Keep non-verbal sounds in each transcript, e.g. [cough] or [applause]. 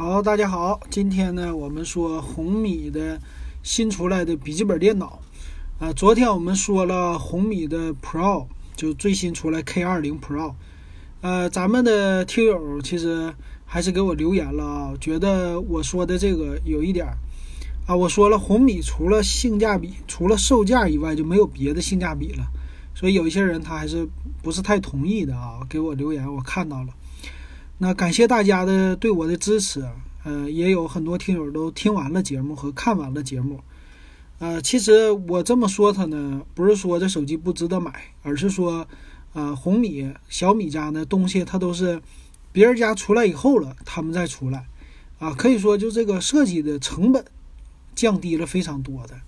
好，大家好，今天呢，我们说红米的新出来的笔记本电脑。啊，昨天我们说了红米的 Pro，就最新出来 K 二零 Pro。呃，咱们的听友其实还是给我留言了啊，觉得我说的这个有一点儿啊，我说了红米除了性价比，除了售价以外就没有别的性价比了。所以有一些人他还是不是太同意的啊，给我留言，我看到了。那感谢大家的对我的支持，呃，也有很多听友都听完了节目和看完了节目，呃，其实我这么说它呢，不是说这手机不值得买，而是说，呃，红米、小米家的东西它都是别人家出来以后了，他们再出来，啊，可以说就这个设计的成本降低了非常多的，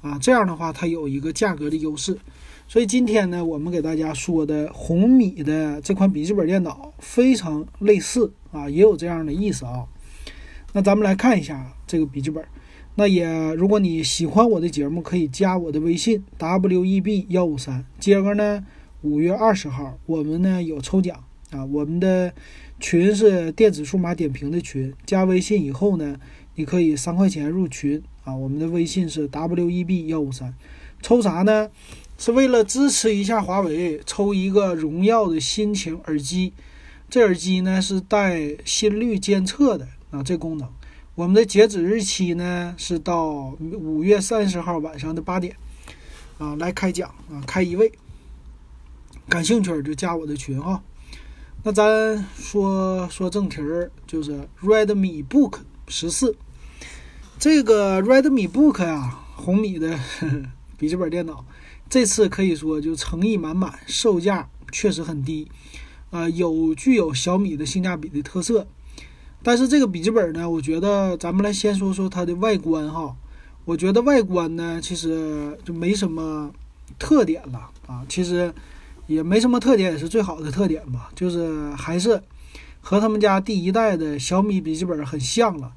啊，这样的话它有一个价格的优势。所以今天呢，我们给大家说的红米的这款笔记本电脑非常类似啊，也有这样的意思啊。那咱们来看一下这个笔记本。那也，如果你喜欢我的节目，可以加我的微信 w e b 幺五三。接着呢，五月二十号我们呢有抽奖啊，我们的群是电子数码点评的群。加微信以后呢，你可以三块钱入群啊。我们的微信是 w e b 幺五三。抽啥呢？是为了支持一下华为，抽一个荣耀的心情耳机。这耳机呢是带心率监测的啊，这功能。我们的截止日期呢是到五月三十号晚上的八点啊，来开奖啊，开一位。感兴趣就加我的群哈。那咱说说正题儿，就是 Redmi Book 十四。这个 Redmi Book 呀，红米的 [laughs] 笔记本电脑。这次可以说就诚意满满，售价确实很低，呃，有具有小米的性价比的特色。但是这个笔记本呢，我觉得咱们来先说说它的外观哈。我觉得外观呢，其实就没什么特点了啊。其实也没什么特点，也是最好的特点吧。就是还是和他们家第一代的小米笔记本很像了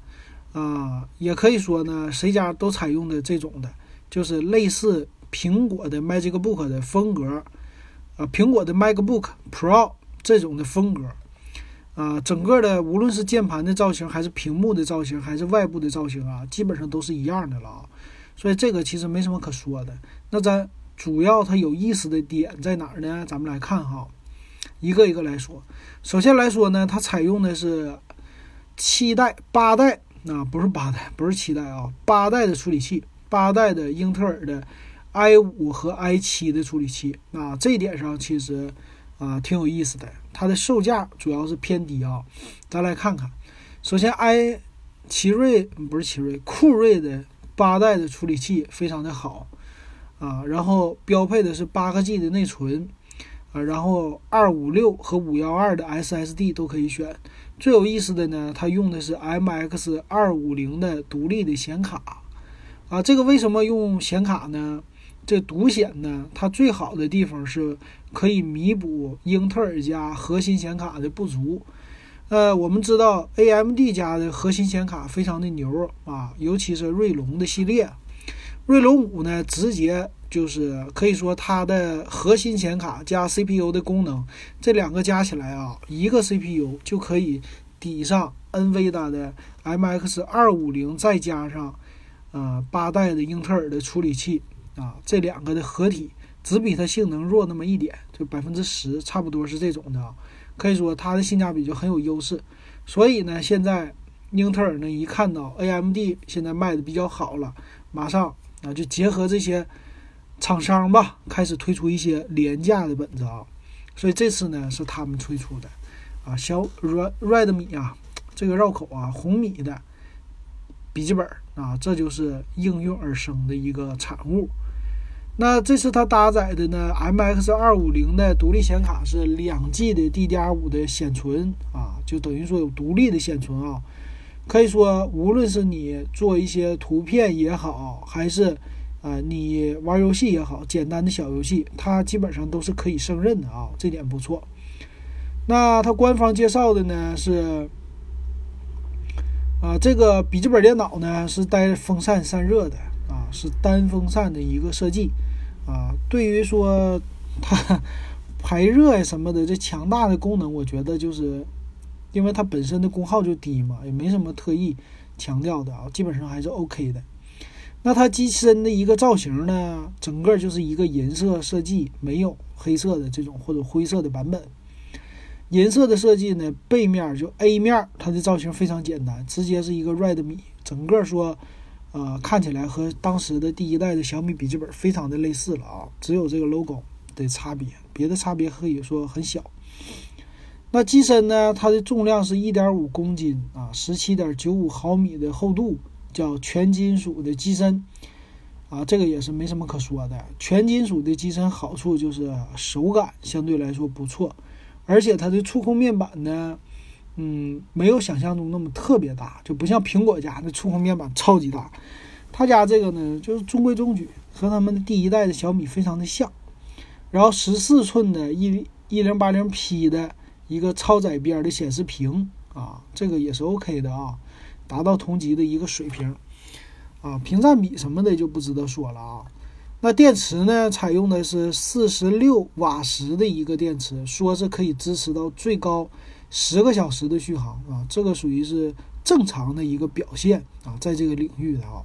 啊。也可以说呢，谁家都采用的这种的，就是类似。苹果的 Magic Book 的风格，啊，苹果的 MacBook Pro 这种的风格，啊，整个的无论是键盘的造型，还是屏幕的造型，还是外部的造型啊，基本上都是一样的了啊。所以这个其实没什么可说的。那咱主要它有意思的点在哪儿呢？咱们来看哈，一个一个来说。首先来说呢，它采用的是七代、八代啊，不是八代，不是七代啊，八代的处理器，八代的英特尔的。I 五和 i 七的处理器啊，这一点上其实啊挺有意思的。它的售价主要是偏低啊。咱来看看，首先 i 奇瑞不是奇瑞，酷睿的八代的处理器非常的好啊。然后标配的是八个 G 的内存啊，然后二五六和五幺二的 SSD 都可以选。最有意思的呢，它用的是 MX 二五零的独立的显卡啊。这个为什么用显卡呢？这独显呢，它最好的地方是可以弥补英特尔家核心显卡的不足。呃，我们知道 AMD 家的核心显卡非常的牛啊，尤其是锐龙的系列，锐龙五呢，直接就是可以说它的核心显卡加 CPU 的功能，这两个加起来啊，一个 CPU 就可以抵上 nvida 的 MX 二五零，再加上呃八代的英特尔的处理器。啊，这两个的合体只比它性能弱那么一点，就百分之十，差不多是这种的啊。可以说它的性价比就很有优势。所以呢，现在英特尔呢一看到 AMD 现在卖的比较好了，马上啊就结合这些厂商吧，开始推出一些廉价的本子啊。所以这次呢是他们推出的啊，小 Red Redmi 啊，这个绕口啊，红米的笔记本啊，这就是应运而生的一个产物。那这次它搭载的呢，MX 二五零的独立显卡是两 G 的 DDR5 的显存啊，就等于说有独立的显存啊。可以说，无论是你做一些图片也好，还是啊你玩游戏也好，简单的小游戏，它基本上都是可以胜任的啊，这点不错。那它官方介绍的呢是，啊这个笔记本电脑呢是带风扇散热的啊，是单风扇的一个设计。啊，对于说它排热呀什么的，这强大的功能，我觉得就是因为它本身的功耗就低嘛，也没什么特意强调的啊，基本上还是 OK 的。那它机身的一个造型呢，整个就是一个银色设计，没有黑色的这种或者灰色的版本。银色的设计呢，背面就 A 面，它的造型非常简单，直接是一个 Redmi，整个说，呃，看起来和当时的第一代的小米笔记本非常的类似了啊，只有这个 logo 的差别，别的差别可以说很小。那机身呢，它的重量是一点五公斤啊，十七点九五毫米的厚度，叫全金属的机身啊，这个也是没什么可说的。全金属的机身好处就是手感相对来说不错。而且它的触控面板呢，嗯，没有想象中那么特别大，就不像苹果家那触控面板超级大。他家这个呢，就是中规中矩，和他们的第一代的小米非常的像。然后十四寸的一一零八零 P 的一个超窄边的显示屏啊，这个也是 OK 的啊，达到同级的一个水平啊。屏占比什么的就不值得说了啊。那电池呢？采用的是四十六瓦时的一个电池，说是可以支持到最高十个小时的续航啊，这个属于是正常的一个表现啊，在这个领域的啊。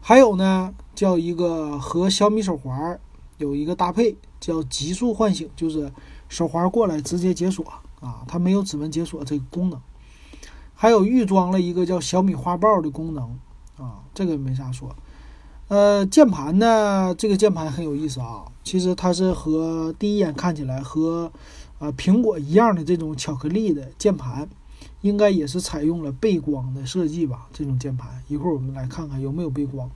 还有呢，叫一个和小米手环有一个搭配，叫极速唤醒，就是手环过来直接解锁啊，它没有指纹解锁这个功能。还有预装了一个叫小米花豹的功能啊，这个没啥说。呃，键盘呢？这个键盘很有意思啊。其实它是和第一眼看起来和啊苹果一样的这种巧克力的键盘，应该也是采用了背光的设计吧？这种键盘，一会儿我们来看看有没有背光。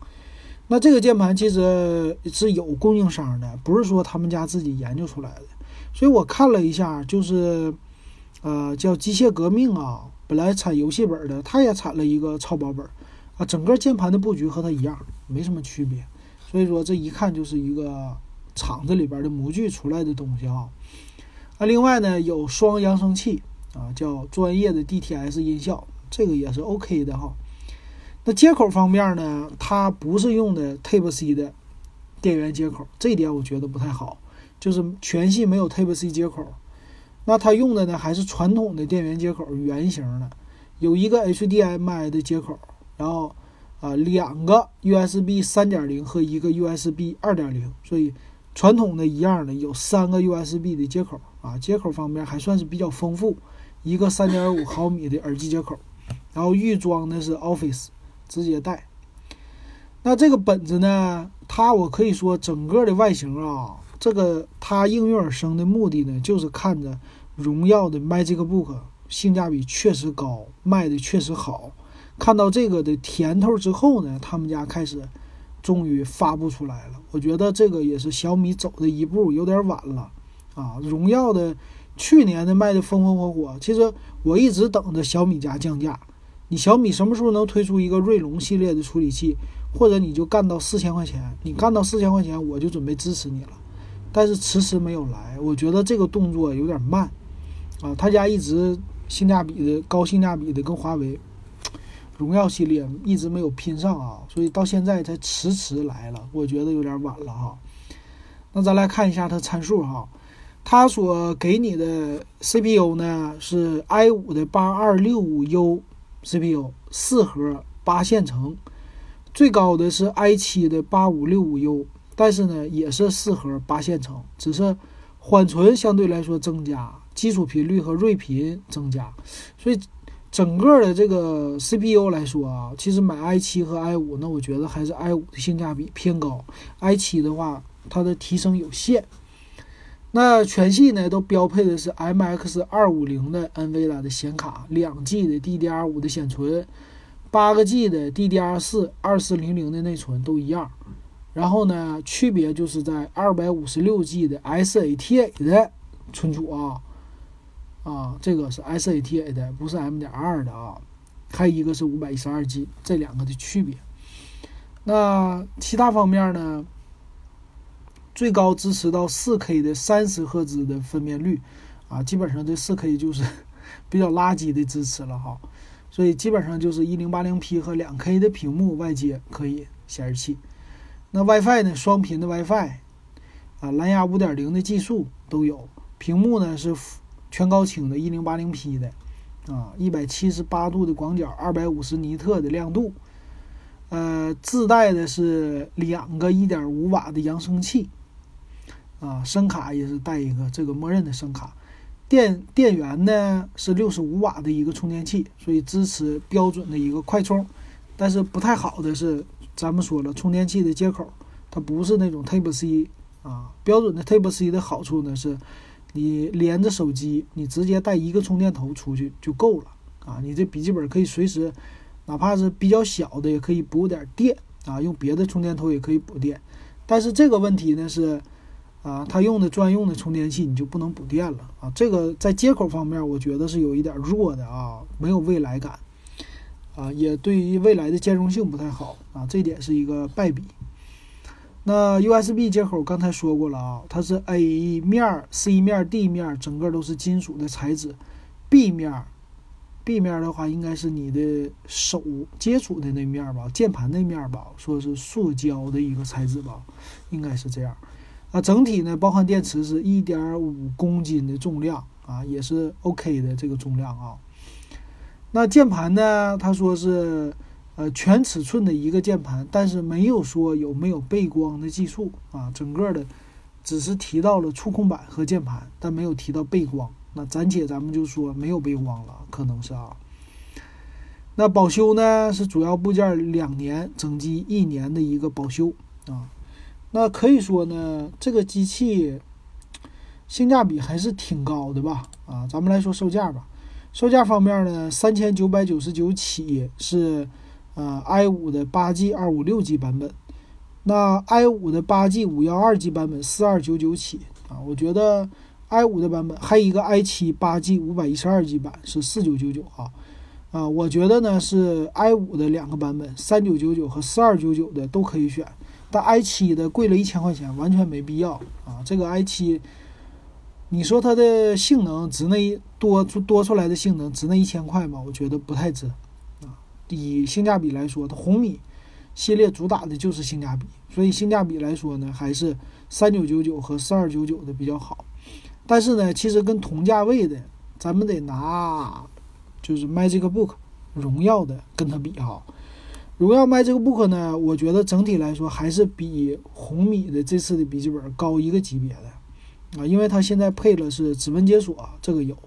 那这个键盘其实是有供应商的，不是说他们家自己研究出来的。所以我看了一下，就是呃叫机械革命啊，本来产游戏本的，它也产了一个超薄本。啊，整个键盘的布局和它一样，没什么区别，所以说这一看就是一个厂子里边的模具出来的东西啊。那另外呢，有双扬声器啊，叫专业的 DTS 音效，这个也是 OK 的哈。那接口方面呢，它不是用的 Type C 的电源接口，这点我觉得不太好，就是全系没有 Type C 接口。那它用的呢，还是传统的电源接口，圆形的，有一个 HDMI 的接口。然后，啊，两个 USB 三点零和一个 USB 二点零，所以传统的一样的有三个 USB 的接口啊，接口方面还算是比较丰富。一个三点五毫米的耳机接口，然后预装的是 Office，直接带。那这个本子呢，它我可以说整个的外形啊，这个它应运而生的目的呢，就是看着荣耀的 MagicBook 性价比确实高，卖的确实好。看到这个的甜头之后呢，他们家开始终于发布出来了。我觉得这个也是小米走的一步有点晚了啊！荣耀的去年的卖的风风火火，其实我一直等着小米家降价。你小米什么时候能推出一个锐龙系列的处理器，或者你就干到四千块钱？你干到四千块钱，我就准备支持你了。但是迟迟没有来，我觉得这个动作有点慢啊！他家一直性价比的高性价比的跟华为。荣耀系列一直没有拼上啊，所以到现在才迟迟来了，我觉得有点晚了哈。那咱来看一下它参数哈，它所给你的 CPU 呢是 i5 的 8265U CPU，四核八线程，最高的是 i7 的 8565U，但是呢也是四核八线程，只是缓存相对来说增加，基础频率和睿频增加，所以。整个的这个 CPU 来说啊，其实买 i7 和 i5，那我觉得还是 i5 的性价比偏高，i7 的话它的提升有限。那全系呢都标配的是 MX 二五零的 NVIDIA 的显卡，两 G 的 DDR5 的显存，八个 G 的 DDR4 二四零零的内存都一样。然后呢，区别就是在二百五十六 G 的 SATA 的存储啊。啊，这个是 SATA 的，不是 M.2 的啊。还有一个是五百一十二 G，这两个的区别。那其他方面呢？最高支持到四 K 的三十赫兹的分辨率啊，基本上这四 K 就是 [laughs] 比较垃圾的支持了哈。所以基本上就是一零八零 P 和两 K 的屏幕外接可以显示器。那 WiFi 呢？双频的 WiFi 啊，蓝牙五点零的技术都有。屏幕呢是。全高清的 1080P 的，啊，一百七十八度的广角，二百五十尼特的亮度，呃，自带的是两个一点五瓦的扬声器，啊，声卡也是带一个这个默认的声卡，电电源呢是六十五瓦的一个充电器，所以支持标准的一个快充，但是不太好的是，咱们说了充电器的接口，它不是那种 Type C。啊，标准的 Type C 的好处呢是，你连着手机，你直接带一个充电头出去就够了啊。你这笔记本可以随时，哪怕是比较小的，也可以补点电啊，用别的充电头也可以补电。但是这个问题呢是，啊，它用的专用的充电器你就不能补电了啊。这个在接口方面，我觉得是有一点弱的啊，没有未来感啊，也对于未来的兼容性不太好啊，这点是一个败笔。那 USB 接口刚才说过了啊，它是 A 面、C 面、D 面，整个都是金属的材质。B 面，B 面的话应该是你的手接触的那面吧，键盘那面吧，说是塑胶的一个材质吧，应该是这样。啊，整体呢，包含电池是一点五公斤的重量啊，也是 OK 的这个重量啊。那键盘呢，他说是。呃，全尺寸的一个键盘，但是没有说有没有背光的技术啊。整个的只是提到了触控板和键盘，但没有提到背光。那暂且咱们就说没有背光了，可能是啊。那保修呢是主要部件两年，整机一年的一个保修啊。那可以说呢，这个机器性价比还是挺高的吧？啊，咱们来说售价吧。售价方面呢，三千九百九十九起是。呃，i 五的八 G 二五六 G 版本，那 i 五的八 G 五幺二 G 版本四二九九起啊，我觉得 i 五的版本还有一个 i 七八 G 五百一十二 G 版是四九九九啊，啊，我觉得呢是 i 五的两个版本三九九九和四二九九的都可以选，但 i 七的贵了一千块钱，完全没必要啊。这个 i 七，你说它的性能值那多出多出来的性能值那一千块吗？我觉得不太值啊。以性价比来说，它红米系列主打的就是性价比，所以性价比来说呢，还是三九九九和四二九九的比较好。但是呢，其实跟同价位的，咱们得拿就是 MagicBook 荣耀的跟它比哈。荣耀 MagicBook 呢，我觉得整体来说还是比红米的这次的笔记本高一个级别的啊，因为它现在配了是指纹解锁，这个有，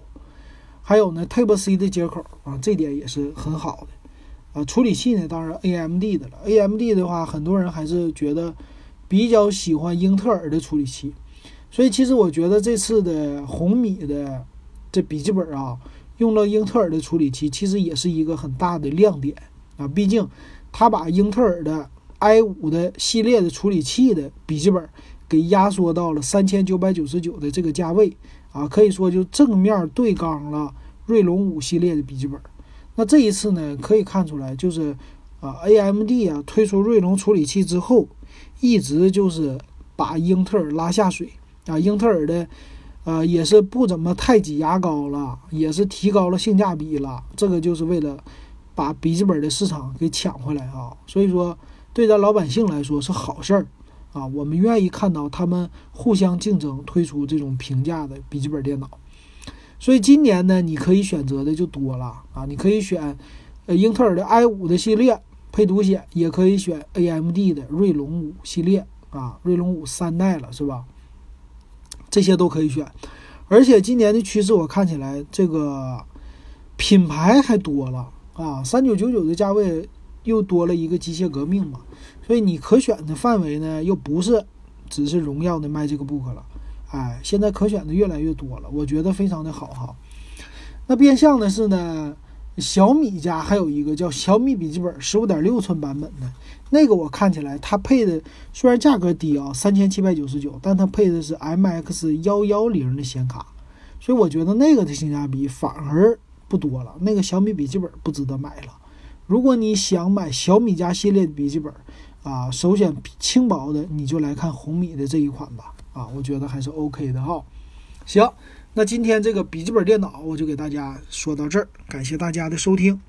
还有呢 Type C 的接口啊，这点也是很好的。啊，处理器呢，当然 AMD 的了。AMD 的话，很多人还是觉得比较喜欢英特尔的处理器，所以其实我觉得这次的红米的这笔记本啊，用了英特尔的处理器，其实也是一个很大的亮点啊。毕竟它把英特尔的 i5 的系列的处理器的笔记本给压缩到了三千九百九十九的这个价位啊，可以说就正面对刚了锐龙五系列的笔记本。那这一次呢，可以看出来，就是啊，AMD 啊推出锐龙处理器之后，一直就是把英特尔拉下水啊。英特尔的呃也是不怎么太挤牙膏了，也是提高了性价比了。这个就是为了把笔记本的市场给抢回来啊。所以说，对咱老百姓来说是好事儿啊。我们愿意看到他们互相竞争，推出这种平价的笔记本电脑。所以今年呢，你可以选择的就多了啊！你可以选，呃，英特尔的 i 五的系列配独显，也可以选 AMD 的锐龙五系列啊，锐龙五三代了，是吧？这些都可以选。而且今年的趋势，我看起来这个品牌还多了啊，三九九九的价位又多了一个机械革命嘛，所以你可选的范围呢，又不是只是荣耀的 MagicBook 了。哎，现在可选的越来越多了，我觉得非常的好哈。那变相的是呢，小米家还有一个叫小米笔记本十五点六寸版本的，那个我看起来它配的虽然价格低啊，三千七百九十九，但它配的是 MX 幺幺零的显卡，所以我觉得那个的性价比反而不多了。那个小米笔记本不值得买了。如果你想买小米家系列的笔记本啊，首选轻薄的，你就来看红米的这一款吧。啊，我觉得还是 OK 的哈。行，那今天这个笔记本电脑我就给大家说到这儿，感谢大家的收听。